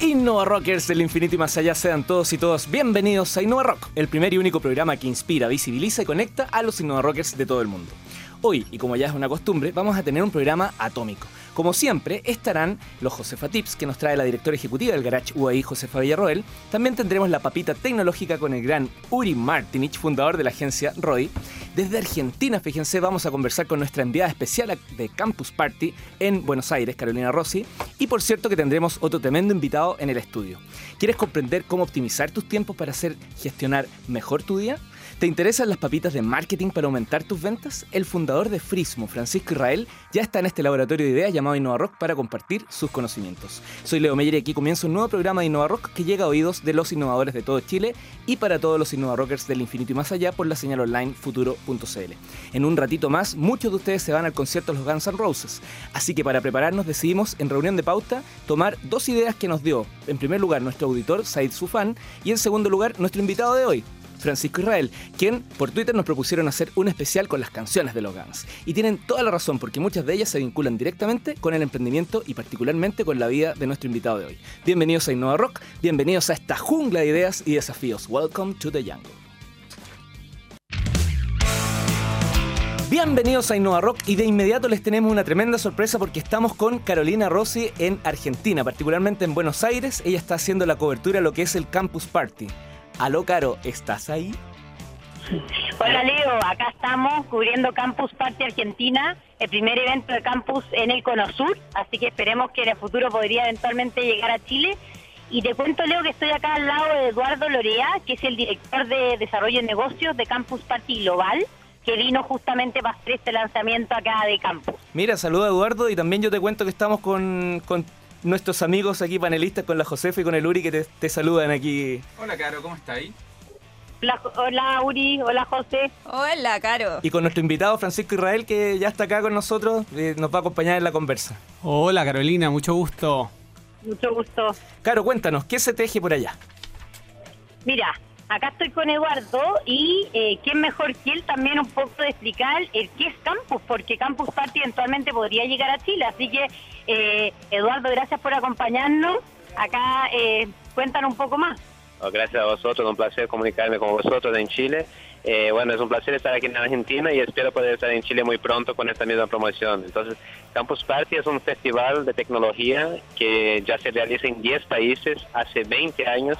Innova Rockers del infinito y más allá sean todos y todas bienvenidos a Innova Rock, el primer y único programa que inspira, visibiliza y conecta a los Innova Rockers de todo el mundo. Hoy, y como ya es una costumbre, vamos a tener un programa atómico. Como siempre, estarán los Josefa Tips, que nos trae la directora ejecutiva del Garage UAI, Josefa Villarroel. También tendremos la papita tecnológica con el gran Uri Martinich, fundador de la agencia ROI. Desde Argentina, fíjense, vamos a conversar con nuestra enviada especial de Campus Party en Buenos Aires, Carolina Rossi. Y por cierto que tendremos otro tremendo invitado en el estudio. ¿Quieres comprender cómo optimizar tus tiempos para hacer gestionar mejor tu día? ¿Te interesan las papitas de marketing para aumentar tus ventas? El fundador de Frismo, Francisco Israel, ya está en este laboratorio de ideas llamado Innova Rock para compartir sus conocimientos. Soy Leo Meyer y aquí comienza un nuevo programa de Innova Rock que llega a oídos de los innovadores de todo Chile y para todos los Innova Rockers del infinito y más allá por la señal online futuro.cl. En un ratito más, muchos de ustedes se van al concierto de los Guns N' Roses, así que para prepararnos decidimos en reunión de pauta tomar dos ideas que nos dio, en primer lugar, nuestro auditor Said Sufan y en segundo lugar, nuestro invitado de hoy, Francisco Israel, quien por Twitter nos propusieron hacer un especial con las canciones de los Guns. Y tienen toda la razón porque muchas de ellas se vinculan directamente con el emprendimiento y particularmente con la vida de nuestro invitado de hoy. Bienvenidos a Innova Rock, bienvenidos a esta jungla de ideas y desafíos. Welcome to the jungle. Bienvenidos a Innova Rock y de inmediato les tenemos una tremenda sorpresa porque estamos con Carolina Rossi en Argentina, particularmente en Buenos Aires. Ella está haciendo la cobertura de lo que es el Campus Party. Aló, Caro, ¿estás ahí? Hola Leo, acá estamos cubriendo Campus Party Argentina, el primer evento de campus en el Cono Sur, así que esperemos que en el futuro podría eventualmente llegar a Chile. Y te cuento, Leo, que estoy acá al lado de Eduardo Lorea, que es el director de Desarrollo de Negocios de Campus Party Global, que vino justamente para hacer este lanzamiento acá de campus. Mira, saluda Eduardo y también yo te cuento que estamos con, con nuestros amigos aquí panelistas, con la Josefa y con el Uri que te, te saludan aquí. Hola, Caro, ¿cómo está ahí? Hola, hola, Uri, hola José. Hola, Caro. Y con nuestro invitado Francisco Israel, que ya está acá con nosotros, eh, nos va a acompañar en la conversa. Hola, Carolina, mucho gusto. Mucho gusto. Caro, cuéntanos, ¿qué se teje por allá? Mira, acá estoy con Eduardo y eh, quién mejor que él también un poco explicar el qué es Campus, porque Campus Party eventualmente podría llegar a Chile. Así que, eh, Eduardo, gracias por acompañarnos. Acá eh, cuéntanos un poco más. Oh, gracias a vosotros, un placer comunicarme con vosotros en Chile. Eh, bueno, es un placer estar aquí en Argentina y espero poder estar en Chile muy pronto con esta misma promoción. Entonces, Campus Party es un festival de tecnología que ya se realiza en 10 países hace 20 años.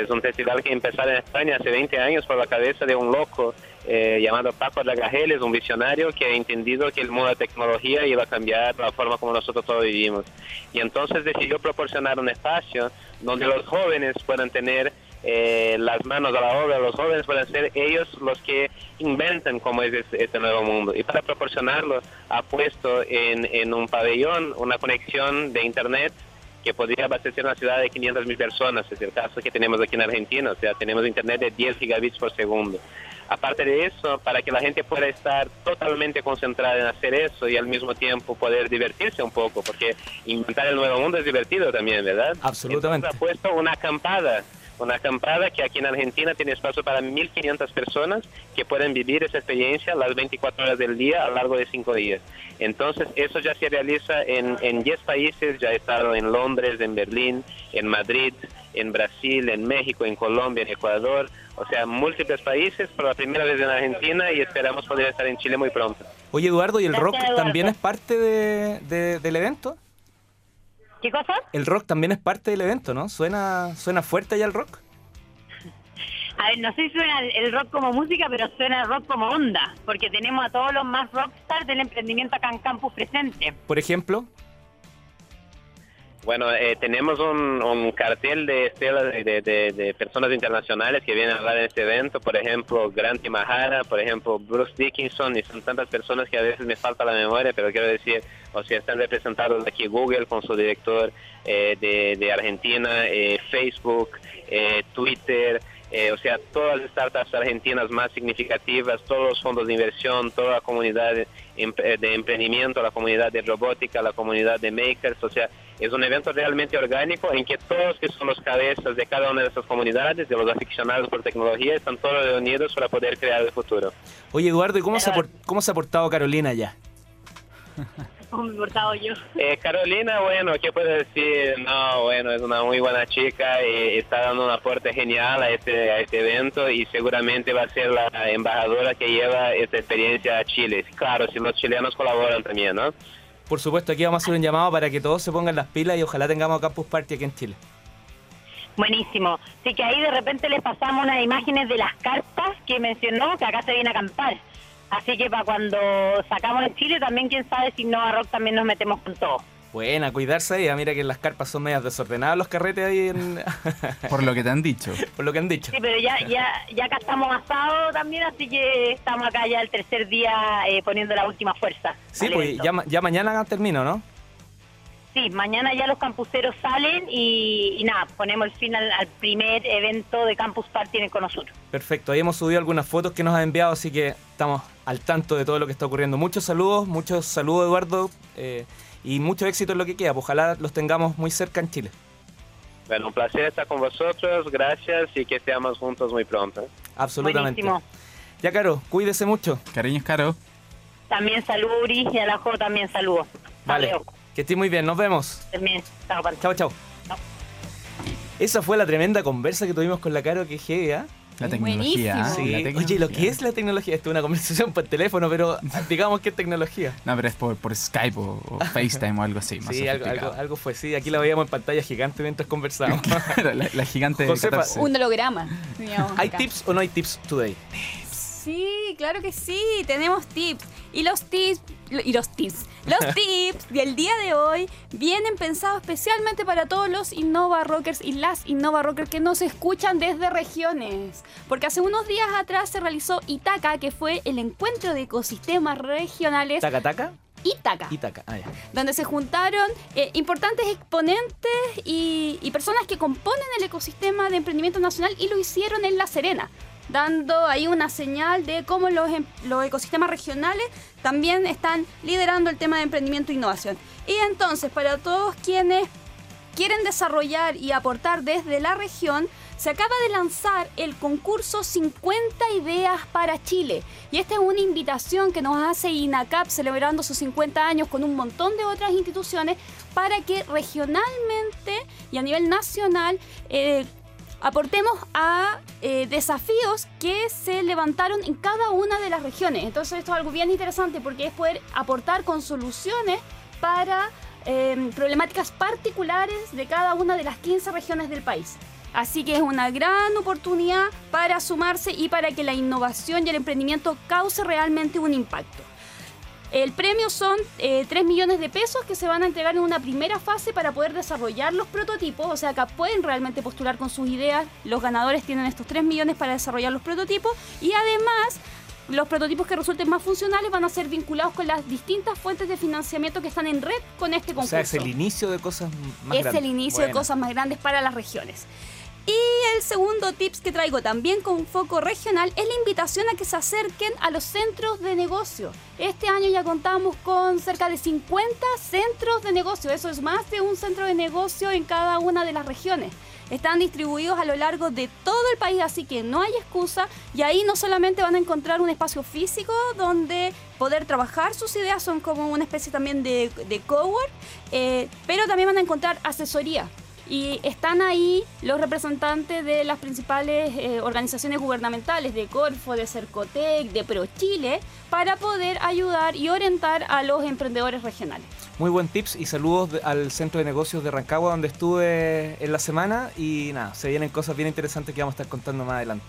Es un festival que empezó en España hace 20 años por la cabeza de un loco eh, llamado Paco Lagajeles, un visionario que ha entendido que el mundo de tecnología iba a cambiar la forma como nosotros todos vivimos. Y entonces decidió proporcionar un espacio donde los jóvenes puedan tener eh, las manos a la obra, los jóvenes pueden ser ellos los que inventan cómo es este, este nuevo mundo. Y para proporcionarlo ha puesto en, en un pabellón una conexión de Internet que podría abastecer una ciudad de 500 mil personas, es el caso que tenemos aquí en Argentina, o sea, tenemos internet de 10 gigabits por segundo. Aparte de eso, para que la gente pueda estar totalmente concentrada en hacer eso y al mismo tiempo poder divertirse un poco, porque inventar el nuevo mundo es divertido también, ¿verdad? Absolutamente. Entonces, ha puesto una acampada una acampada que aquí en Argentina tiene espacio para 1.500 personas que pueden vivir esa experiencia las 24 horas del día a lo largo de 5 días. Entonces, eso ya se realiza en, en 10 países, ya he estado en Londres, en Berlín, en Madrid, en Brasil, en México, en Colombia, en Ecuador, o sea, múltiples países por la primera vez en Argentina y esperamos poder estar en Chile muy pronto. Oye, Eduardo, ¿y el Gracias, rock Eduardo. también es parte de- de- del evento? ¿Qué cosa? El rock también es parte del evento, ¿no? ¿Suena, suena fuerte ya el rock? A ver, no sé si suena el- rock como música, pero suena el rock como onda, porque tenemos a todos los más rockstars del emprendimiento acá en campus presente. Por ejemplo, Bueno, eh, tenemos un, un cartel de estelas de, personas internacionales que vienen a hablar en este evento, por ejemplo, Grant Mahara, por ejemplo, Bruce Dickinson, y son tantas personas que a veces me falta la memoria, pero quiero decir, o sea, están representados aquí Google con su director eh, de, Argentina, eh, Facebook, eh, Twitter, eh, o sea, todas las startups argentinas más significativas, todos los fondos de inversión, toda la comunidad de emprendimiento, la comunidad de robótica, la comunidad de makers, o sea, es un evento realmente orgánico en que todos que son los cabezas de cada una de estas comunidades, de los aficionados por tecnología, están todos reunidos para poder crear el futuro. oye, Eduardo, ¿y cómo se, ha por- cómo se ha portado Carolina ya? cómo me he portado yo. Eh, Carolina, bueno, ¿qué puedo decir? No, bueno, es una muy buena chica y está dando un aporte genial a este, a este evento y seguramente va a ser la embajadora que lleva esta experiencia a Chile. Claro, si los chilenos colaboran también, ¿no? Por supuesto, aquí vamos a hacer un llamado para que todos se pongan las pilas y ojalá tengamos Campus Party aquí en Chile. Buenísimo. Así que ahí de repente les pasamos unas imágenes de las carpas que mencionó, que acá se viene a acampar. Así que para cuando sacamos en Chile, también quién sabe si Nova Rock también nos metemos con todo. Buena, cuidarse ahí. Ah, mira que las carpas son medias desordenadas los carretes ahí en... Por lo que te han dicho. Por lo que han dicho. Sí, pero ya, ya, ya acá estamos asados también, así que estamos acá ya el tercer día eh, poniendo la última fuerza. Sí, pues ya, ya mañana termino, ¿no? Sí, mañana ya los campuseros salen y, y nada, ponemos el fin al, al primer evento de Campus Party en el Cono Sur. Perfecto, ahí hemos subido algunas fotos que nos ha enviado, así que estamos al tanto de todo lo que está ocurriendo. Muchos saludos, muchos saludos Eduardo, eh, y mucho éxito en lo que queda. Pues Ojalá los tengamos muy cerca en Chile. Bueno, un placer estar con vosotros, gracias y que estemos juntos muy pronto. Absolutamente. Buenísimo. Ya, Caro, cuídese mucho. Cariños, Caro. También saludo Uri y a la Jo también saludo. Vale, Leo, que estés muy bien, nos vemos. también. Chao. Chao, chao. Esa fue la tremenda conversa que tuvimos con la Caro, que heavy, ¿ah? La tecnología. Sí. La Oye, lo tecnología. que es la tecnología, esto es una conversación por teléfono, pero digamos que es tecnología. No, pero es por, por Skype o, o FaceTime o algo así. Más Sí, algo, algo, algo fue, sí. Aquí la veíamos en pantalla gigante mientras conversábamos. Claro, la, la gigante de Josefa, 14. Un holograma. digamos, ¿Hay tips o no hay tips today? Sí, claro que sí, tenemos tips. Y los tips, y los tips, los tips del día de hoy vienen pensados especialmente para todos los Innova Rockers y las Innova Rockers que nos escuchan desde regiones. Porque hace unos días atrás se realizó Itaca, que fue el encuentro de ecosistemas regionales ¿Taca, taca? Itaca. Itaca. Ah, ya. donde se juntaron eh, importantes exponentes y, y personas que componen el ecosistema de emprendimiento nacional y lo hicieron en La Serena, dando ahí una señal de cómo los, em- los ecosistemas regionales también están liderando el tema de emprendimiento e innovación. Y entonces, para todos quienes quieren desarrollar y aportar desde la región, se acaba de lanzar el concurso 50 ideas para Chile. Y esta es una invitación que nos hace INACAP celebrando sus 50 años con un montón de otras instituciones para que regionalmente y a nivel nacional eh, aportemos a eh, desafíos que se levantaron en cada una de las regiones. Entonces esto es algo bien interesante porque es poder aportar con soluciones para eh, problemáticas particulares de cada una de las 15 regiones del país. Así que es una gran oportunidad para sumarse y para que la innovación y el emprendimiento cause realmente un impacto. El premio son eh, 3 millones de pesos que se van a entregar en una primera fase para poder desarrollar los prototipos. O sea, acá pueden realmente postular con sus ideas. Los ganadores tienen estos 3 millones para desarrollar los prototipos. Y además, los prototipos que resulten más funcionales van a ser vinculados con las distintas fuentes de financiamiento que están en red con este O concurso sea, es el inicio de cosas más es grandes. el inicio de cosas más grandes para las regiones. Y el segundo tips que traigo también con foco regional es la invitación a que se acerquen a los centros de negocio. Este año ya contamos con cerca de 50 centros de negocio, eso es más de un centro de negocio en cada una de las regiones. Están distribuidos a lo largo de todo el país, así que no hay excusa. Y ahí no solamente van a encontrar un espacio físico donde poder trabajar sus ideas, son como una especie también de, de cowork, eh, pero también van a encontrar asesoría. Y están ahí los representantes de las principales eh, organizaciones gubernamentales, de Corfo, de Cercotec, de ProChile, para poder ayudar y orientar a los emprendedores regionales. Muy buen tips y saludos al centro de negocios de Rancagua donde estuve en la semana y nada, se vienen cosas bien interesantes que vamos a estar contando más adelante.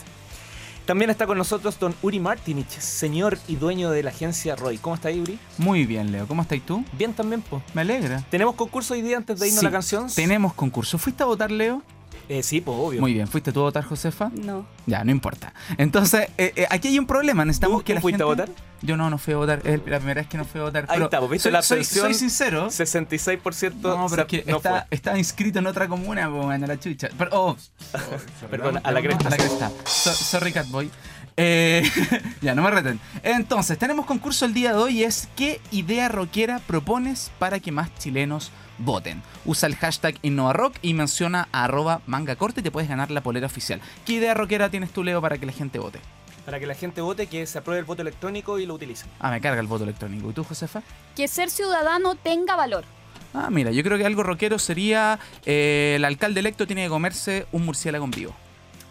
También está con nosotros don Uri Martinich, señor y dueño de la agencia Roy. ¿Cómo está ahí, Uri? Muy bien, Leo. ¿Cómo estás tú? Bien también, pues. Me alegra. ¿Tenemos concurso hoy día antes de irnos Sí, a la canción? Tenemos concurso. ¿Fuiste a votar, Leo? Eh, sí, pues obvio. Muy bien. ¿Fuiste tú a votar, Josefa? No. Ya, no importa. Entonces, eh, eh, aquí hay un problema. Necesitamos ¿Tú- que tú la fuiste a votar? Yo no, no fui a votar. Es la primera vez que no fui a votar. Ahí está, pues, ¿viste soy, la soy- soy sincero. 66% No, pero es que no está, fue. está inscrito en otra comuna, po, bueno, la chucha. Pero, oh, Perdón, a la cresta. A la cresta. So- sorry, Catboy. Eh, ya, no me reten. Entonces, tenemos concurso el día de hoy. Es ¿qué idea rockera propones para que más chilenos voten? Usa el hashtag InnovaRock y menciona a arroba manga corta y te puedes ganar la polera oficial. ¿Qué idea rockera tienes tú, Leo, para que la gente vote? Para que la gente vote, que se apruebe el voto electrónico y lo utilicen. Ah, me carga el voto electrónico. ¿Y tú, Josefa? Que ser ciudadano tenga valor. Ah, mira, yo creo que algo rockero sería eh, el alcalde electo tiene que comerse un murciélago en vivo.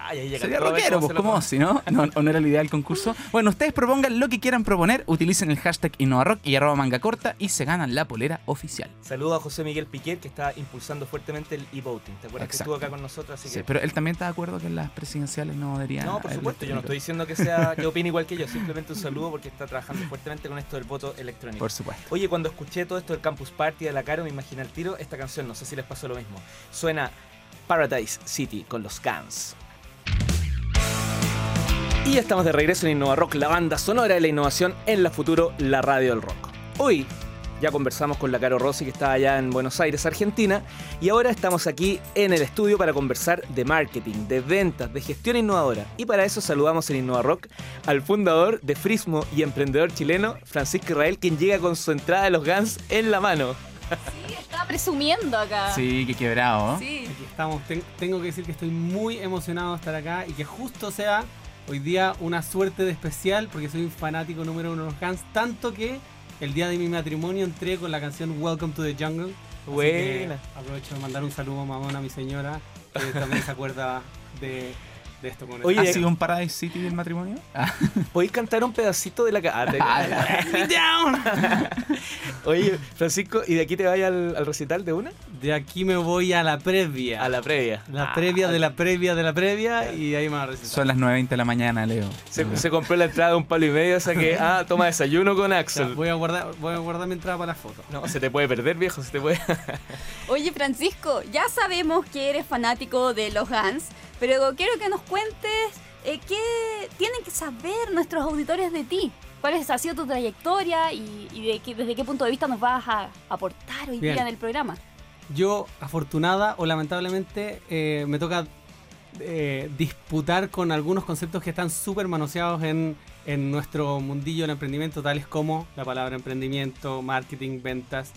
Ay, ahí Sería rockero, cómo pues como si, ¿no? ¿no? ¿O no era la idea del concurso? Bueno, ustedes propongan lo que quieran proponer, utilicen el hashtag InnovaRock y arroba manga corta y se ganan la polera oficial. Saludo a José Miguel Piquet, que está impulsando fuertemente el e-voting. ¿Te acuerdas Exacto. que estuvo acá con nosotros? Así Sí, pero él también está de acuerdo que en las presidenciales no debería No, por supuesto, yo no estoy diciendo que sea que opine igual que yo, simplemente un saludo porque está trabajando fuertemente con esto del voto electrónico. Por supuesto. Oye, cuando escuché todo esto del Campus Party de la Caro, me imaginé al tiro esta canción, no sé si les pasó lo mismo. Suena Paradise City con los Guns. Y estamos de regreso en Innova Rock, la banda sonora de la innovación en la futuro, la radio del rock. Hoy ya conversamos con la Caro Rossi que está allá en Buenos Aires, Argentina, y ahora estamos aquí en el estudio para conversar de marketing, de ventas, de gestión innovadora. Y para eso saludamos en Innova Rock al fundador de Frismo y emprendedor chileno, Francisco Israel, quien llega con su entrada de los Guns en la mano. Sí, está presumiendo acá. Sí, qué quebrado. Sí. Aquí estamos. Ten- tengo que decir que estoy muy emocionado de estar acá y que justo sea hoy día una suerte de especial porque soy un fanático número uno de los Guns, tanto que el día de mi matrimonio entré con la canción Welcome to the Jungle. Buena. aprovecho de mandar un saludo a mamona, a mi señora, que también se acuerda de, de esto con. Oye, ¿Ha sido un Paradise City del matrimonio? Ah, ¿Podéis cantar un pedacito de la ca- ah, te- Oye, Francisco, ¿y de aquí te vayas al, al recital de una? De aquí me voy a la previa. A la previa. La Ah, previa de la previa de la previa y ahí me va a recitar. son las 9.20 de la mañana, Leo. Se, se compró la entrada de un palo y medio, o sea que, ah, toma desayuno con Axel. voy a guardar, voy a guardar mi entrada para la foto. No, se te puede perder, viejo, se te puede. Oye, Francisco, ya sabemos que eres fanático de los Guns, pero quiero que nos cuentes eh, qué tienen que saber nuestros auditores de ti. ¿Cuál es- ha sido tu trayectoria y, y de qué- desde qué punto de vista nos vas a aportar hoy Bien. día en el programa? Yo, afortunada o lamentablemente, eh, me toca eh, disputar con algunos conceptos que están súper manoseados en, en nuestro mundillo del emprendimiento, tales como la palabra emprendimiento, marketing, ventas.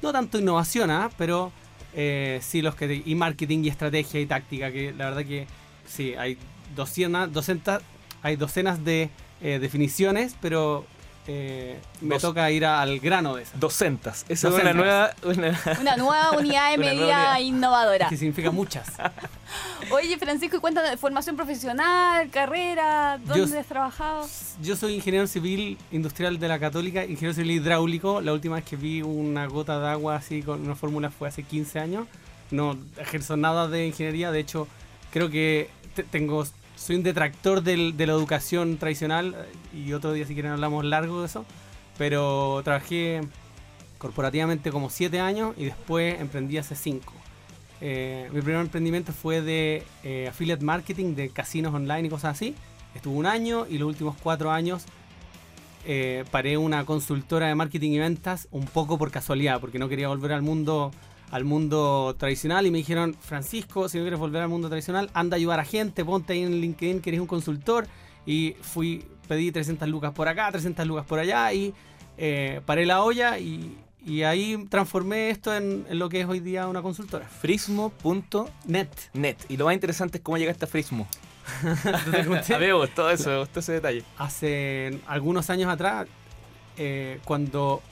No tanto innovación, ¿ah? pero eh, sí los que... Y marketing y estrategia y táctica, que la verdad que sí, hay docenas, docentas, hay docenas de eh, definiciones, pero eh, me Dos- toca ir a- al grano de esas. Docentas. Esa es una nueva. una- Una nueva unidad de medida unidad. innovadora. Que significa muchas. Oye, Francisco, y cuéntanos, formación profesional, carrera, Yo- ¿dónde has trabajado? Yo soy ingeniero civil industrial de la Católica, ingeniero civil hidráulico. La última vez que vi una gota de agua así con una fórmula fue hace 15 años. No ejerzo nada de ingeniería, de hecho, creo que te- tengo soy un detractor del- de la educación tradicional eh, y otro día si quieren hablamos largo de eso. Pero trabajé corporativamente como 7 años y después emprendí hace 5. mi primer emprendimiento fue de eh, affiliate marketing, de casinos online y cosas así. Estuve un año y los últimos cuatro años eh, paré una consultora de marketing y ventas un poco por casualidad, porque no quería volver al mundo al mundo tradicional y me dijeron, Francisco, si no quieres volver al mundo tradicional, anda a ayudar a gente, ponte ahí en LinkedIn que eres un consultor y fui, pedí 300 lucas por acá, 300 lucas por allá y eh, paré la olla y, y ahí transformé esto en, en lo que es hoy día una consultora. Frismo.net. Net. Y lo más interesante es cómo llegaste a Frismo. A mí me gustó eso, me gustó ese detalle. hace algunos años atrás, eh, cuando,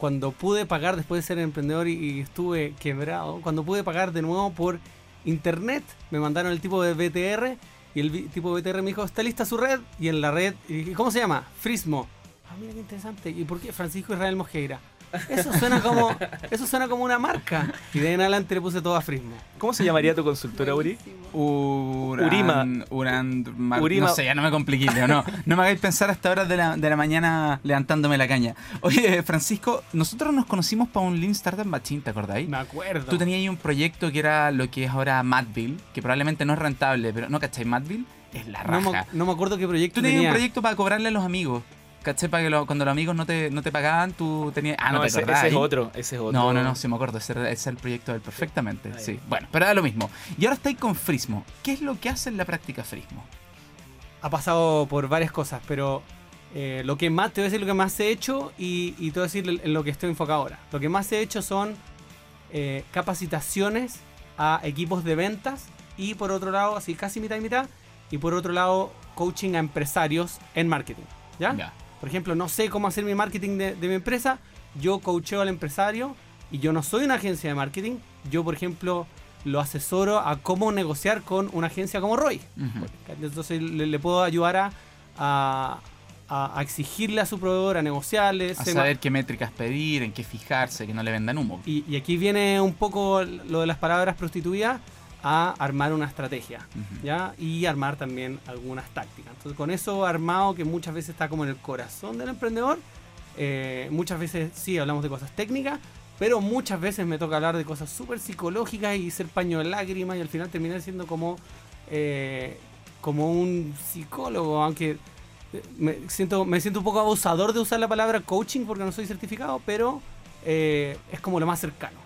cuando pude pagar después de ser emprendedor y, estuve quebrado, cuando pude pagar de nuevo por internet, me mandaron el tipo de BTR y el tipo de BTR me dijo, ¿está lista su red? Y en la red, ¿cómo se llama? Frismo. Ah, mira qué interesante. ¿Y por qué Francisco Israel Mosqueira? Eso suena como, eso suena como una marca. Y de ahí en adelante le puse todo a Frismo. ¿Cómo se llamaría tu consultora, Uri? Uran, Urima. Uran, Mar- Urima. No sé, ya no me compliqué, Leo, no. No me hagáis pensar hasta horas de la, de la mañana levantándome la caña. Oye, Francisco, nosotros nos conocimos para un Lean Startup Machine, ¿te acordáis? Me acuerdo. Tú tenías ahí un proyecto que era lo que es ahora Madville, que probablemente no es rentable, pero ¿no cachai? Madville es la no, raja. me, no me acuerdo qué proyecto Tú tenías tenía. un proyecto para cobrarle a los amigos. ¿Cachai? Para que lo- cuando los amigos no te, no te pagaban, tú tenías... Ah, no, te ese, ese es otro, ese es otro. No, no, no, sí me acuerdo. Ese, es el proyecto del perfectamente. Sí. Bueno, pero era lo mismo. Y ahora estáis con Frismo. ¿Qué es lo que hace en la práctica Frismo? ha pasado por varias cosas, pero eh, lo que más, te voy a decir lo que más he hecho y, y te voy a decir en lo que estoy enfocado ahora. Lo que más he hecho son eh, capacitaciones a equipos de ventas y por otro lado, así casi mitad y mitad, y por otro lado, coaching a empresarios en marketing. ¿Ya? Ya. Por ejemplo, no sé cómo hacer mi marketing de, de mi empresa, yo coacheo al empresario y yo no soy una agencia de marketing, yo por ejemplo lo asesoro a cómo negociar con una agencia como Roy. Entonces le, le puedo ayudar a, a- a- a exigirle a su proveedor, a negociarle. A saber qué métricas pedir, en qué fijarse, que no le vendan humo. y, y aquí viene un poco lo de las palabras prostituidas a armar una estrategia. ¿ya? Y armar también algunas tácticas. Entonces, con eso armado, que muchas veces está como en el corazón del emprendedor, eh, muchas veces sí hablamos de cosas técnicas, pero muchas veces me toca hablar de cosas súper psicológicas y ser paño de lágrimas y al final terminar siendo como, eh, como un psicólogo, aunque eh, me siento, me siento un poco abusador de usar la palabra coaching porque no soy certificado, pero eh, es como lo más cercano.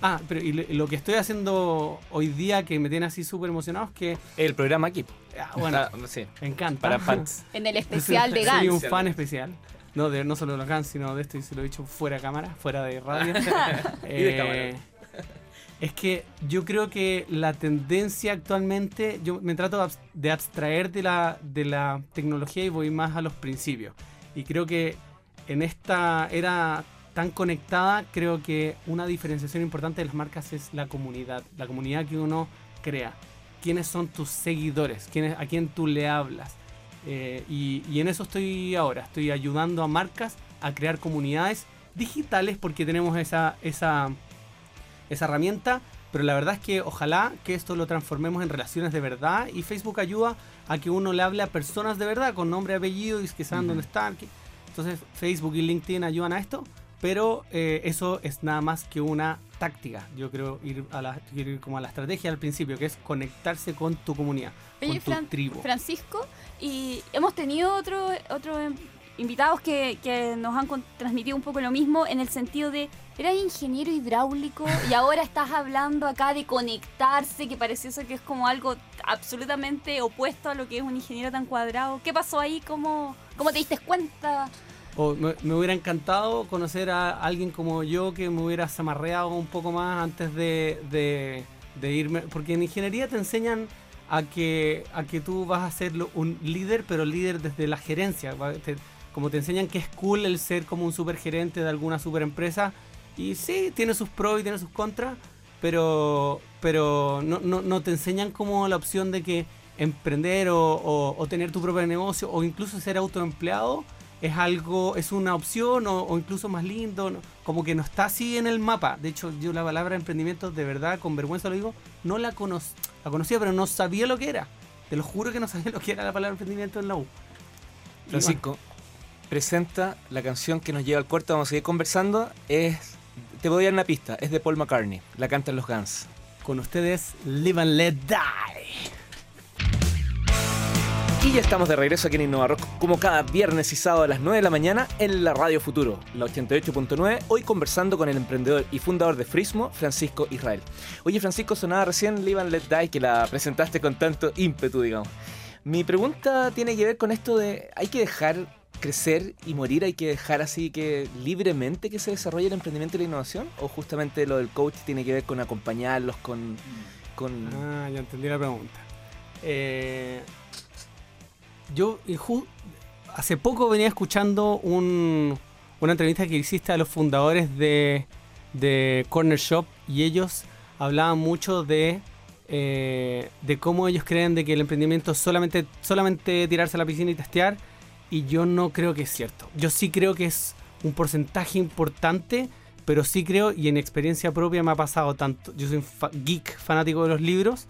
Ah, pero y lo, que estoy haciendo hoy día que me tiene así súper emocionado es que, El programa aquí. ah, bueno, Ah, sí, me encanta. para fans. En el especial de Soy un Gans. fan especial. No, de, no solo de los Gans, sino de esto y se lo he dicho fuera de cámara, fuera de radio. Y de cámara. Es que yo creo que la tendencia actualmente, yo me trato de abstraer de la, de la tecnología y voy más a los principios. Y creo que en esta era tan conectada, creo que una diferenciación importante de las marcas es la comunidad, la comunidad que uno crea. ¿Quiénes son tus seguidores? ¿Quiénes, ¿A quién tú le hablas? Eh, y, y en eso estoy ahora, estoy ayudando a marcas a crear comunidades digitales porque tenemos esa, esa, esa herramienta, pero la verdad es que ojalá que esto lo transformemos en relaciones de verdad y Facebook ayuda a que uno le hable a personas de verdad con nombre apellido y que saben dónde están. Entonces Facebook y LinkedIn ayudan a esto, pero eh, eso es nada más que una táctica. Yo creo ir a la, ir como a la estrategia al principio, que es conectarse con tu comunidad, Oye, con tu Fran- tribu. Francisco, y hemos tenido otros otro, em, invitados que, que nos han transmitido un poco lo mismo en el sentido de, eras ingeniero hidráulico y ahora estás hablando acá de conectarse, que parece eso que es como algo absolutamente opuesto a lo que es un ingeniero tan cuadrado. ¿Qué pasó ahí? ¿Cómo, cómo te diste cuenta? O me, hubiera encantado conocer a alguien como yo que me hubiera zamarreado un poco más antes de, de- irme. Porque en ingeniería te enseñan a que, a que tú vas a ser un líder, pero líder desde la gerencia. como te enseñan que es cool el ser como un supergerente de alguna super empresa. Y sí, tiene sus pros y tiene sus contras, pero, pero no, no, no te enseñan como la opción de que emprender o- o tener tu propio negocio o incluso ser autoempleado es algo, es una opción o, o incluso más lindo, ¿no? como que no está así en el mapa. De hecho, yo la palabra emprendimiento, de verdad, con vergüenza lo digo, no la, la conocía, pero no sabía lo que era. Te lo juro que no sabía lo que era la palabra emprendimiento en la U. Francisco, presenta la canción que nos lleva al corte. Vamos a seguir conversando. Es. Te voy a dar una pista. Es de Paul McCartney. La cantan los Guns. con ustedes, Live and Let Die. Y ya estamos de regreso aquí en Innova Rock, como cada viernes y sábado a las 9 de la mañana en la Radio Futuro, la 88.9, hoy conversando con el emprendedor y fundador de Frismo, Francisco Israel. Oye, Francisco, sonaba recién Live and Let Die, que la presentaste con tanto ímpetu, digamos. Mi pregunta tiene que ver con esto de, ¿hay que dejar crecer y morir? ¿Hay que dejar así que libremente que se desarrolle el emprendimiento y la innovación? ¿O justamente lo del coach tiene que ver con acompañarlos, con... con... Ah, ya entendí la pregunta. Eh, yo ju- hace poco venía escuchando un- una entrevista que hiciste a los fundadores de, de Corner Shop y ellos hablaban mucho de, eh, de cómo ellos creen de que el emprendimiento es solamente, solamente tirarse a la piscina y testear y yo no creo que es cierto. Yo sí creo que es un porcentaje importante, pero sí creo y en experiencia propia me ha pasado tanto. Yo soy fa- geek fanático de los libros.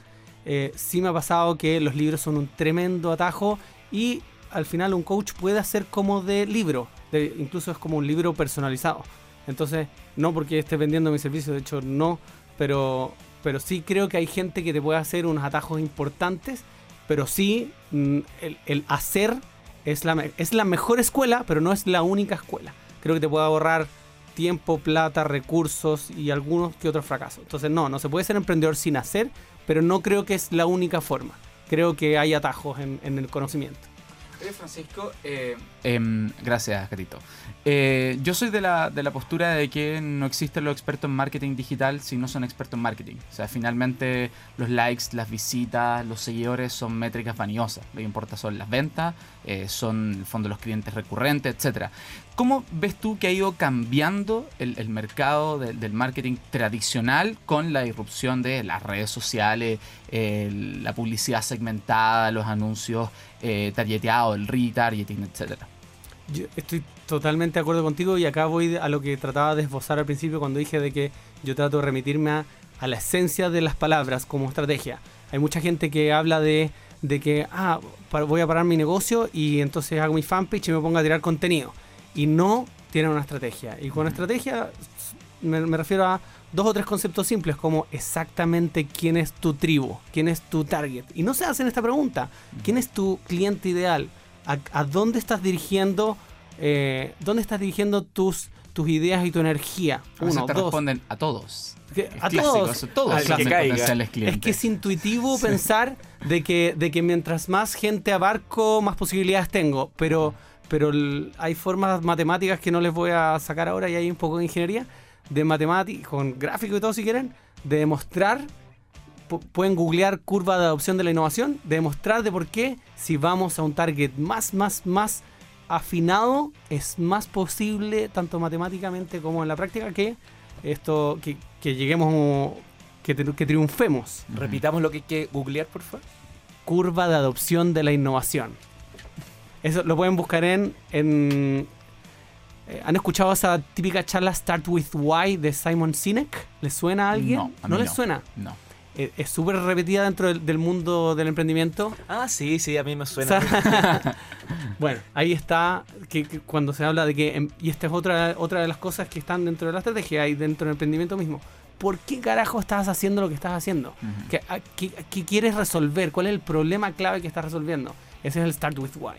eh, sí me ha pasado que los libros son un tremendo atajo y al final un coach puede hacer como de libro, incluso es como un libro personalizado. Entonces, no porque esté vendiendo mi servicio, de hecho no, pero, pero sí creo que hay gente que te puede hacer unos atajos importantes, pero sí mm, el, el hacer es la, es la mejor escuela, pero no es la única escuela. Creo que te puede ahorrar tiempo, plata, recursos y algunos que otros fracasos. Entonces, no, no se puede ser emprendedor sin hacer, pero no creo que es la única forma. Creo que hay atajos en, en el conocimiento. Oye, Francisco, eh, em, gracias, Gatito. Eh, yo soy de la, de la postura de que no existen los expertos en marketing digital si no son expertos en marketing. O sea, finalmente los likes, las visitas, los seguidores son métricas vaniosas. Lo que importa son las ventas, eh, son en el fondo los clientes recurrentes, etcétera. ¿Cómo ves tú que ha ido cambiando el, mercado de- del marketing tradicional con la irrupción de las redes sociales, el- la publicidad segmentada, los anuncios eh, targeteados, el retargeting, etcétera? Yo estoy totalmente de acuerdo contigo y acá voy a lo que trataba de esbozar al principio cuando dije de que yo trato de remitirme a, la esencia de las palabras como estrategia. Hay mucha gente que habla de, que ah, voy a parar mi negocio y entonces hago mi fanpage y me pongo a tirar contenido. Y no tienen una estrategia. Y con estrategia me, me refiero a dos o tres conceptos simples como exactamente quién es tu tribu, quién es tu target. Y no se hacen esta pregunta. ¿Quién es tu cliente ideal? ¿A, a dónde estás dirigiendo? eh, ¿Dónde estás dirigiendo tus, tus ideas y tu energía? Uno, te dos. responden a todos. Que- Es a clásico, todos. que caiga. Es que es intuitivo pensar de que, de que mientras más gente abarco, más posibilidades tengo. Pero, pero el- hay formas matemáticas que no les voy a sacar ahora y hay un poco de ingeniería de matemáticas, con gráfico y todo si quieren, de demostrar, pu- pueden googlear curva de adopción de la innovación, de demostrar de por qué si vamos a un target más, más, más afinado, es más posible, tanto matemáticamente como en la práctica, que esto, que, que lleguemos, que, que triunfemos. Repitamos lo que hay que googlear, por favor. Curva de adopción de la innovación. Eso lo pueden buscar en. en eh, ¿Han escuchado esa típica charla Start with Why de Simon Sinek? ¿Les suena a alguien? No, a mí les no. suena. No. Eh, es súper repetida dentro del, del mundo del emprendimiento. Ah, sí, sí, a mí me suena. O sea, bueno, ahí está que, que cuando se habla de que, em, y esta es otra, otra de las cosas que están dentro de la estrategia y dentro del emprendimiento mismo. ¿Por qué carajo estás haciendo lo que estás haciendo? Ujú. ¿Qué, a- qué- qué quieres resolver? ¿Cuál es el problema clave que estás resolviendo? Ese es el start with why.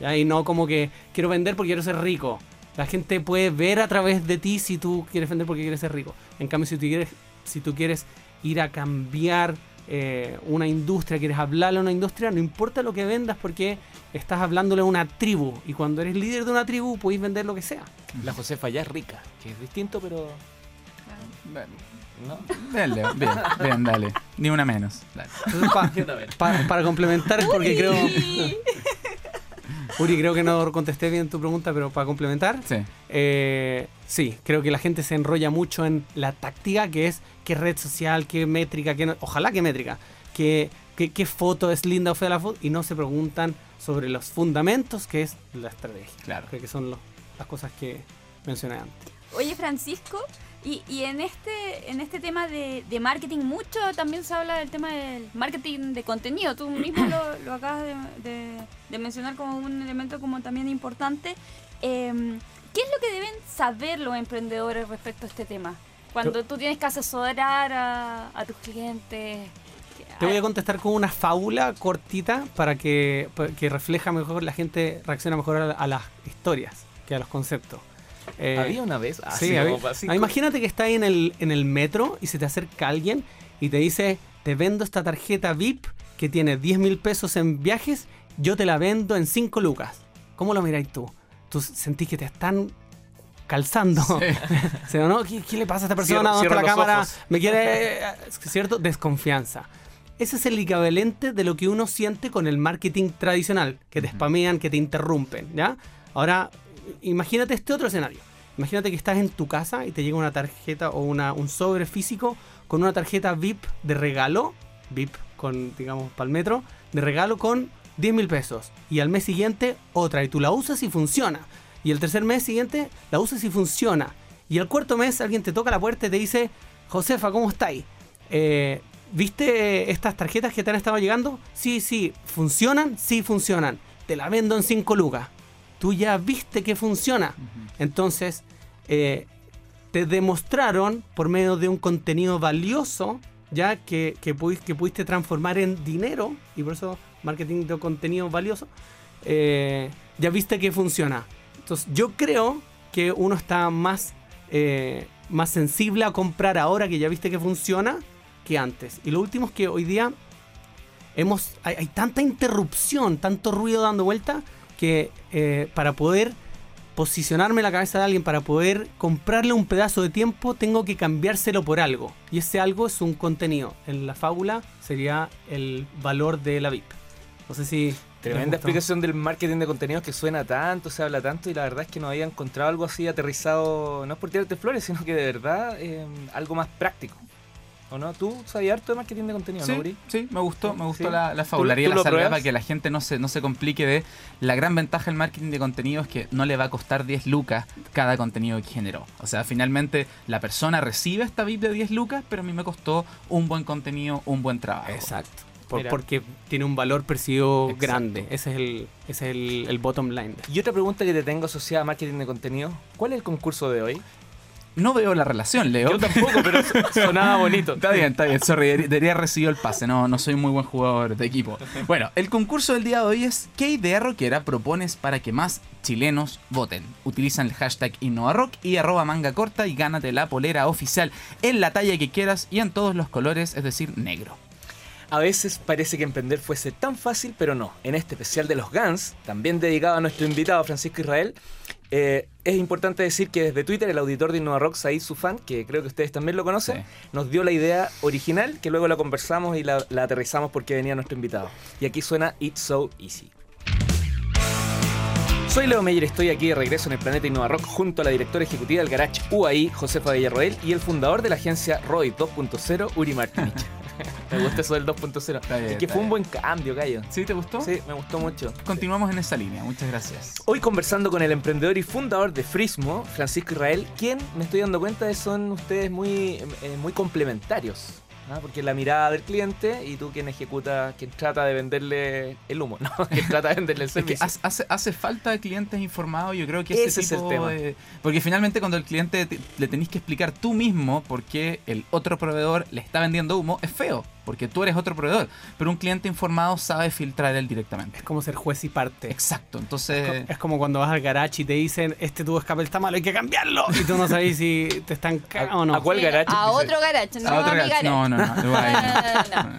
¿Ya? Y no como que quiero vender porque quiero ser rico. La gente puede ver a través de ti si tú quieres vender porque quieres ser rico. En cambio, si tú quieres, si tú quieres ir a cambiar eh, una industria, quieres hablarle a una industria, no importa lo que vendas porque estás hablándole a una tribu. Y cuando eres líder de una tribu, puedes vender lo que sea. La Josefa ya es rica, que es distinto, pero. ¿No? Dale, bien, bien, dale. Ni una menos. Dale. Entonces, pa- Yo también. pa- para complementar, porque creo... Uri, creo que no contesté bien tu pregunta, pero para complementar, Sí. eh, sí, creo que la gente se enrolla mucho en la táctica, que es qué red social, qué métrica, qué no- ojalá qué métrica, qué, qué, qué foto es linda o fea la foto, y no se preguntan sobre los fundamentos, que es la estrategia. Claro. Creo que son lo- las cosas que mencioné antes. Oye, Francisco, y, y en este en este tema de, de marketing, mucho también se habla del tema del marketing de contenido. Tú mismo lo, lo acabas de, de- de mencionar como un elemento como también importante. Em, ¿Qué es lo que deben saber los emprendedores respecto a este tema? Cuando tú tienes que asesorar a, a tus clientes. Te voy a contestar con una fábula cortita para que, para que refleja mejor, la gente reacciona mejor a, a las historias que a los conceptos. Eh, Había una vez. Ah, sí, había- así ah, imagínate que estás en el, en el metro y se te acerca alguien y te dice, te vendo esta tarjeta VIP que tiene 10 mil pesos en viajes, yo te la vendo en 5 lucas. ¿Cómo lo miráis tú? ¿Tú sentís que te están calzando? ¿Sí no? ¿Qué, qué le pasa a esta persona? ¿Dónde está la cámara? ojos. ¿Me quiere...? eh, ¿Cierto? Desconfianza. Ese es el equivalente de lo que uno siente con el marketing tradicional, que te spamean, que te interrumpen, ¿ya? Ahora, imagínate este otro escenario. Imagínate que estás en tu casa y te llega una tarjeta o una, un sobre físico con una tarjeta VIP de regalo, VIP con, digamos, para el metro, de regalo con 10 mil pesos. Y al mes siguiente otra, y tú la usas y funciona. Y el tercer mes siguiente la usas y funciona. Y el cuarto mes alguien te toca la puerta y te dice, Josefa, ¿cómo estáis? Eh, ¿Viste estas tarjetas que te han estado llegando? Sí, sí, ¿funcionan? Sí, funcionan. Te la vendo en 5 lucas. Tú ya viste que funciona. Entonces, eh, te demostraron por medio de un contenido valioso, ya que, que, pudi- que pudiste transformar en dinero, y por eso marketing de contenido valioso, eh, ya viste que funciona. Entonces, yo creo que uno está más, eh, más sensible a comprar ahora que ya viste que funciona que antes. Y lo último es que hoy día hemos, hay, hay tanta interrupción, tanto ruido dando vuelta, que eh, para poder posicionarme en la cabeza de alguien, para poder comprarle un pedazo de tiempo, tengo que cambiárselo por algo. Y ese algo es un contenido. En la fábula sería el valor de la VIP. No sé si... Tremenda explicación del marketing de contenidos que suena tanto, se habla tanto y la verdad es que no había encontrado algo así aterrizado, no es por tirarte flores, sino que de verdad eh, algo más práctico. ¿O no? ¿Tú sabías harto de marketing de contenido, no, Sí, Uri? sí, me gustó, me gustó Sí. la, la ¿Tú- fabularía, la salvedad para que la gente no se, no se complique de la gran ventaja del marketing de contenido es que no le va a costar 10 lucas cada contenido que generó. O sea, finalmente la persona recibe esta VIP de 10 lucas, pero a mí me costó un buen contenido, un buen trabajo. Exacto. Por- porque tiene un valor percibido Exacto. grande. Ese es el, ese es el, el bottom line. Y otra pregunta que te tengo asociada a marketing de contenido, ¿cuál es el concurso de hoy? No veo la relación, Leo. Yo tampoco, pero sonaba bonito. Está bien, está bien. Sorry, debería- haber recibido el pase. No, no soy muy buen jugador de equipo. Bueno, el concurso del día de hoy es ¿Qué idea rockera propones para que más chilenos voten? Utilizan el hashtag InnovaRock y arroba manga corta y gánate la polera oficial en la talla que quieras y en todos los colores, es decir, negro. A veces parece que emprender fuese tan fácil, pero no. En este especial de los Guns, también dedicado a nuestro invitado Francisco Israel, eh, es importante decir que desde Twitter el auditor de Innova Rock, Said Sufan, que creo que ustedes también lo conocen, Sí. nos dio la idea original, que luego la conversamos y la, la aterrizamos porque venía nuestro invitado. Y aquí suena It's So Easy. Soy Leo Meyer, estoy aquí de regreso en el planeta Innova Rock junto a la directora ejecutiva del Garage UAI, Josefa Villarroel, y el fundador de la agencia ROI 2.0, Uri Martinich. Me gusta eso del 2.0. Está bien, Es que fue un buen cambio, Gallo. ¿Sí te gustó? Sí, me gustó mucho. Continuamos en esa línea. Muchas gracias. Hoy conversando con el emprendedor y fundador de Frismo, Francisco Israel, quien me estoy dando cuenta de son ustedes muy, eh, muy complementarios. ¿Ah? Porque la mirada del cliente y tú quien ejecuta, quien trata de venderle el humo, ¿no? Quien trata de venderle el Es que servicio. hace, hace- hace falta clientes informados, yo creo que Ese ese, es el tema. de- Porque finalmente cuando el cliente te- le tenés que explicar tú mismo por qué el otro proveedor le está vendiendo humo, es feo, porque tú eres otro proveedor. Pero un cliente informado sabe filtrar él directamente. Es como ser juez y parte. Exacto, entonces... Es como cuando vas al garage y te dicen, este tubo escape está malo, hay que cambiarlo. Y tú no sabes si te están cagando o no. ¿A cuál garage? A otro garage, no a a, otra mi garage. no, no, no, igual ahí no. No, no, no.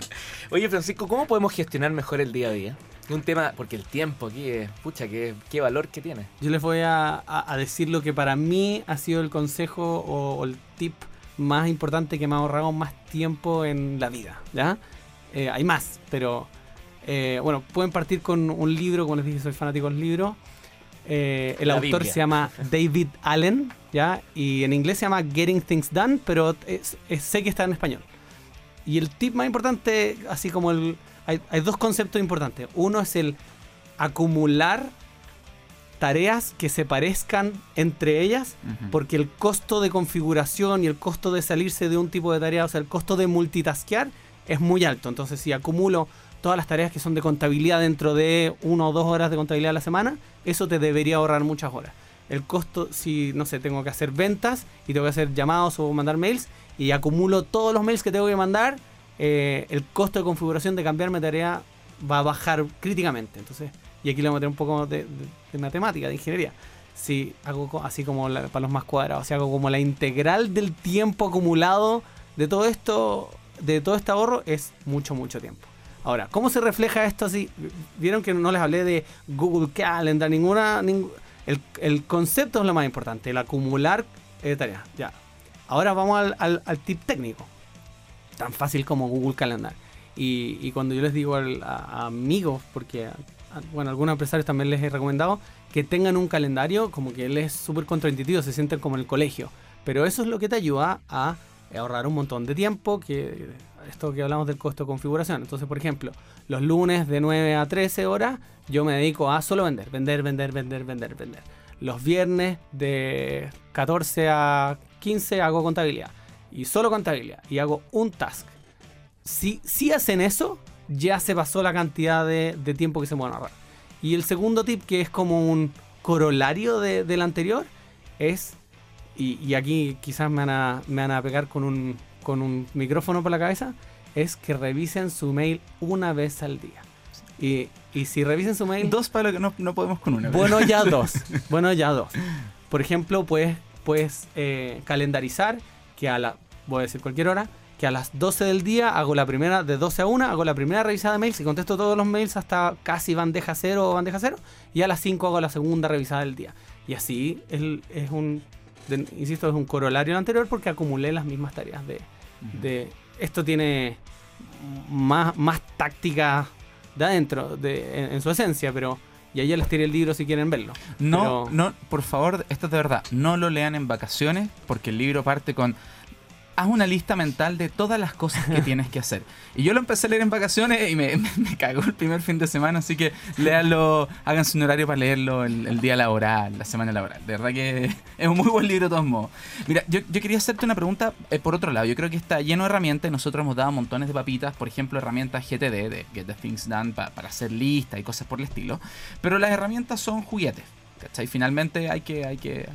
Oye, Francisco, ¿cómo podemos gestionar mejor el día a día? Un tema, porque el tiempo aquí es, pucha, qué, qué valor que tiene. Yo les voy a, a- a decir lo que para mí ha sido el consejo o, o el tip más importante que me ha ahorrado más tiempo en la vida. ¿ya? Eh, hay más, pero eh, bueno, pueden partir con un libro, como les dije, soy fanático del libro. Eh, el La autor Biblia. se llama David Allen, ¿ya? Y en inglés se llama Getting Things Done, pero es- es- sé que está en español. Y el tip más importante, así como el... Hay, hay dos conceptos importantes. Uno es el acumular tareas que se parezcan entre ellas, porque el costo de configuración y el costo de salirse de un tipo de tarea, o sea, el costo de multitaskear es muy alto. Entonces, si acumulo todas las tareas que son de contabilidad dentro de una o dos horas de contabilidad a la semana, eso te debería ahorrar muchas horas. El costo, si, no sé, tengo que hacer ventas y tengo que hacer llamados o mandar mails y acumulo todos los mails que tengo que mandar, eh, el costo de configuración de cambiarme tarea va a bajar críticamente. Entonces, y aquí le meter un poco de, matemática, de ingeniería. Si hago así como para los más cuadrados, si hago como la integral del tiempo acumulado de todo esto, de todo este ahorro, es mucho, mucho tiempo. Ahora, ¿cómo se refleja esto así? Vieron que no les hablé de Google Calendar, ninguna. el, concepto es lo más importante, el acumular eh, tareas. Ya. Ahora vamos al tip técnico. Tan fácil como Google Calendar. Y, cuando yo les digo a, amigos, porque bueno, algunos empresarios también les he recomendado que tengan un calendario, como que él es súper contraintuitivo, se sienten como en el colegio. Pero eso es lo que te ayuda a ahorrar un montón de tiempo, que esto que hablamos del costo de configuración. Entonces, por ejemplo, los lunes de 9 a 13 horas, yo me dedico a solo vender, vender, vender, vender, vender, vender. Los viernes de 14 a 15 hago contabilidad. Y solo contabilidad. Y hago un task. Si, si hacen eso, ya se pasó la cantidad de, de tiempo que se pueden ahorrar. Y el segundo tip, que es como un corolario de- del anterior, es, y, y aquí quizás me van, a, me van a pegar con un, con un micrófono por la cabeza, es que revisen su mail una vez al día. Y, y si revisen su mail... Dos para lo que no, no podemos con una. Bueno, ya dos. Bueno, ya dos. Por ejemplo, puedes, puedes eh, calendarizar que a la, voy a decir cualquier hora, que a las 12 del día hago la primera, de 12 a 1, hago la primera revisada de mails y contesto todos los mails hasta casi bandeja cero o bandeja cero. Y a las 5 hago la segunda revisada del día. Y así es, es un, de- insisto, es un corolario anterior porque acumulé las mismas tareas de, de esto tiene más, más táctica de adentro, de, en, en su esencia, pero y ahí ya les tiré el libro si quieren verlo. No, Pero- no, por favor, esto es de verdad, no lo lean en vacaciones porque el libro parte con haz una lista mental de todas las cosas que tienes que hacer. Y yo lo empecé a leer en vacaciones y me, me- me cagó el primer fin de semana, así que léanlo, háganse un horario para leerlo el, el día laboral, la semana laboral. De verdad que es un muy buen libro de todos modos. Mira, yo, yo quería hacerte una pregunta eh, por otro lado. Yo creo que está lleno de herramientas y nosotros hemos dado montones de papitas, por ejemplo, herramientas GTD, de Get the Things Done, pa- para hacer listas y cosas por el estilo. Pero las herramientas son juguetes. ¿Cachai? Finalmente hay que, hay, que,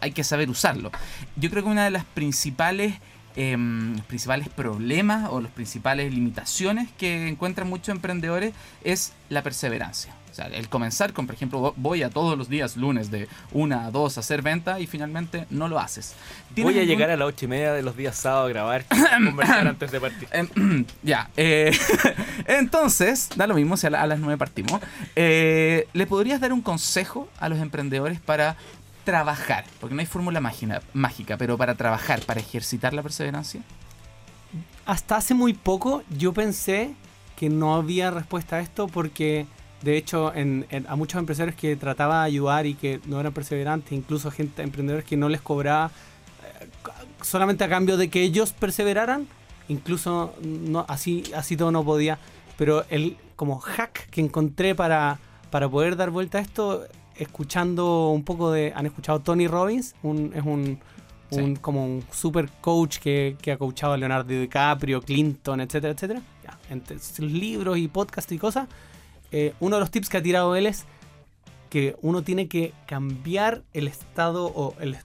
hay que saber usarlo. Yo creo que una de las principales, em, los principales problemas o las principales limitaciones que encuentran muchos emprendedores es la perseverancia. O sea, el comenzar con, por ejemplo, vo- voy a todos los días lunes de una a dos a hacer venta y finalmente no lo haces. ¿Tienes Voy a algún- llegar a las ocho y media de los días sábados a grabar, conversar antes de partir. Em, ya, eh, entonces, da lo mismo si a, la- a las 9 partimos. Eh, ¿Le podrías dar un consejo a los emprendedores para trabajar? Porque no hay fórmula mágica, pero para trabajar, para ejercitar la perseverancia. Hasta hace muy poco yo pensé que no había respuesta a esto porque de hecho en- a muchos empresarios que trataba de ayudar y que no eran perseverantes, incluso gente, emprendedores que no les cobraba eh, solamente a cambio de que ellos perseveraran, incluso así, así todo no podía. Pero el como hack que encontré para, para poder dar vuelta a esto, escuchando un poco de... ¿Han escuchado Tony Robbins? Un, es un, Sí. un- como un super coach que, que ha coachado a Leonardo DiCaprio, Clinton, etcétera, etcétera. Ya, entre sus libros y podcasts y cosas. eh, uno de los tips que ha tirado él es que uno tiene que cambiar el estado o el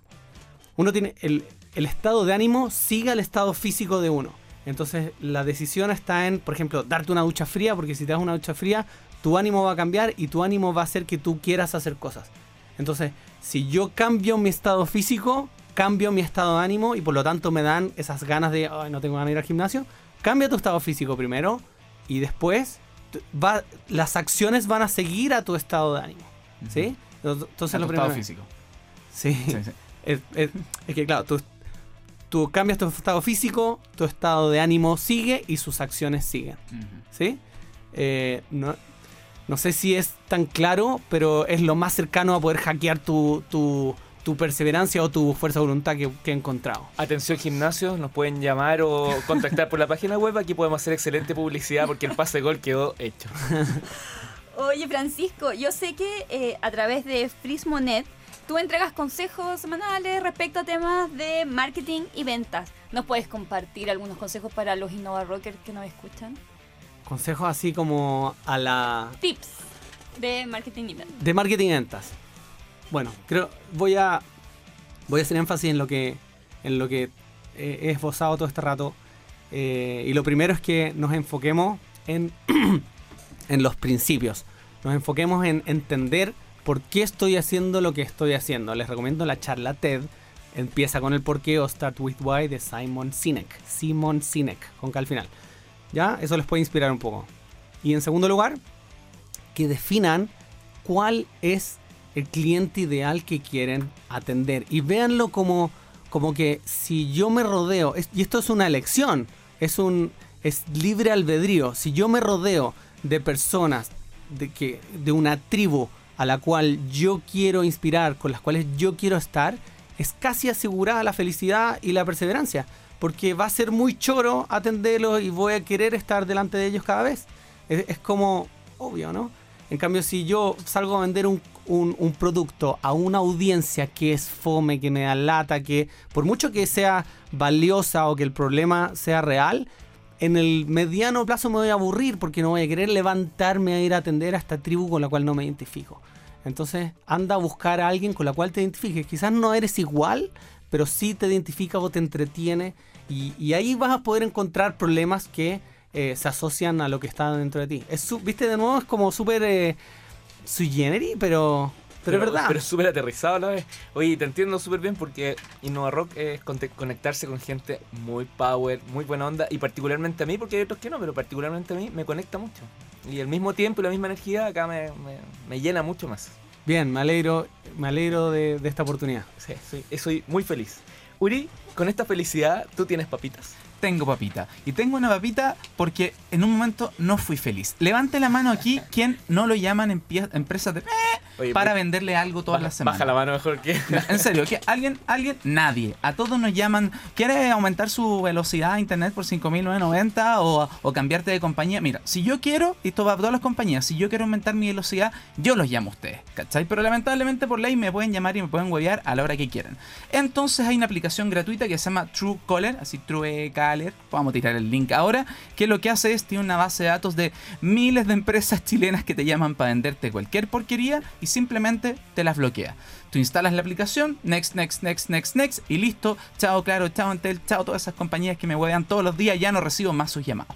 uno tiene el, el estado de ánimo siga el estado físico de uno. Entonces la decisión está en, por ejemplo, darte una ducha fría, porque si te das una ducha fría, tu ánimo va a cambiar y tu ánimo va a hacer que tú quieras hacer cosas. Entonces, si yo cambio mi estado físico, cambio mi estado de ánimo y por lo tanto me dan esas ganas de, "Ay, no tengo ganas de ir al gimnasio, cambia tu estado físico primero y después va, las acciones van a seguir a tu estado de ánimo. ¿Sí? Entonces A lo tu estado primero. físico. Sí. Sí, sí. Es, es- es que claro, tú, tú cambias tu estado físico, tu estado de ánimo sigue y sus acciones siguen. ¿Sí? Eh, no, no sé si es tan claro, pero es lo más cercano a poder hackear tu, tu, tu perseverancia o tu fuerza de voluntad que, que he encontrado. Atención gimnasios, nos pueden llamar o contactar por la página web. Aquí podemos hacer excelente publicidad porque el pase de gol quedó hecho. Oye, Francisco, yo sé que eh, a través de Frismonet tú entregas consejos semanales respecto a temas de marketing y ventas. ¿Nos puedes compartir algunos consejos para los Innova Rockers que nos escuchan? Consejos así como a la Tips de marketing y ventas. de marketing y ventas. Bueno, creo voy a voy a hacer énfasis en lo que en lo que eh, he esbozado todo este rato. Eh, y lo primero es que nos enfoquemos en, en los principios. Nos enfoquemos en entender por qué estoy haciendo lo que estoy haciendo. Les recomiendo la charla TED. Empieza con el por qué o Start with Why de Simon Sinek. Simon Sinek, con K al final. ¿Ya? Eso les puede inspirar un poco. Y en segundo lugar, que definan cuál es el cliente ideal que quieren atender. Y véanlo como, como que si yo me rodeo, y esto es una elección, es un es libre albedrío. Si yo me rodeo de personas de, que, de una tribu a la cual yo quiero inspirar, con las cuales yo quiero estar, es casi asegurada la felicidad y la perseverancia. Porque va a ser muy choro atenderlos y voy a querer estar delante de ellos cada vez. Es, como obvio, ¿no? En cambio, si yo salgo a vender un, un- un producto a una audiencia que es fome, que me da lata, que por mucho que sea valiosa o que el problema sea real, en el mediano plazo me voy a aburrir porque no voy a querer levantarme a ir a atender a esta tribu con la cual no me identifico. Entonces, anda a buscar a alguien con la cual te identifiques. Quizás no eres igual, pero sí te identifica o te entretiene. Y, y ahí vas a poder encontrar problemas que eh, se asocian a lo que está dentro de ti. Es su- Viste, de nuevo es como súper eh, sui generis, pero, Pero es verdad. Pero es súper aterrizado la vez. Oye, te entiendo súper bien porque Innova Rock es conectarse con gente muy power, muy buena onda. Y particularmente a mí, porque hay otros que no, pero particularmente a mí me conecta mucho. Y al mismo tiempo y la misma energía acá me, me- me llena mucho más. Bien, me alegro, me alegro de, de esta oportunidad. Sí, soy, soy muy feliz. Uri, con esta felicidad, ¿tú tienes papitas? Tengo papita. Y tengo una papita porque en un momento no fui feliz. Levante la mano aquí quien no lo llaman empresas de... Oye, para venderle algo todas las semanas. Baja la mano mejor que... En serio, que alguien, alguien, nadie. A todos nos llaman. ¿Quieres aumentar su velocidad a internet por 5.990 o, o cambiarte de compañía? Mira, si yo quiero, y esto va a todas las compañías, si yo quiero aumentar mi velocidad, yo los llamo a ustedes, ¿cachai? Pero lamentablemente por ley me pueden llamar y me pueden huevear a la hora que quieran. Entonces hay una aplicación gratuita que se llama Truecaller, así Truecaller, vamos a tirar el link ahora, que lo que hace es, tiene una base de datos de miles de empresas chilenas que te llaman para venderte cualquier porquería y simplemente te las bloquea. Tú instalas la aplicación, next, next, next, next, next, y listo. Chao, claro, chao, Entel, chao, todas esas compañías que me huevean todos los días, ya no recibo más sus llamados.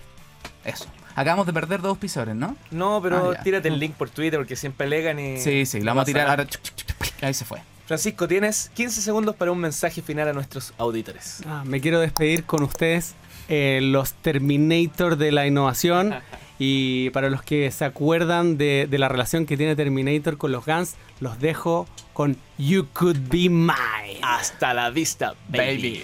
Eso. Acabamos de perder dos pisores, ¿no? No, pero Ah, tírate el link por Twitter porque siempre legan y... Sí, sí, lo no vamos a tirar ahora. chuc, chuc, chuc, chuc, Ahí se fue. Francisco, tienes 15 segundos para un mensaje final a nuestros auditores. Ah, me quiero despedir con ustedes, eh, los Terminator de la innovación. Y para los que se acuerdan de, de la relación que tiene Terminator con los Guns, los dejo con You Could Be Mine. Hasta la vista, baby. Baby.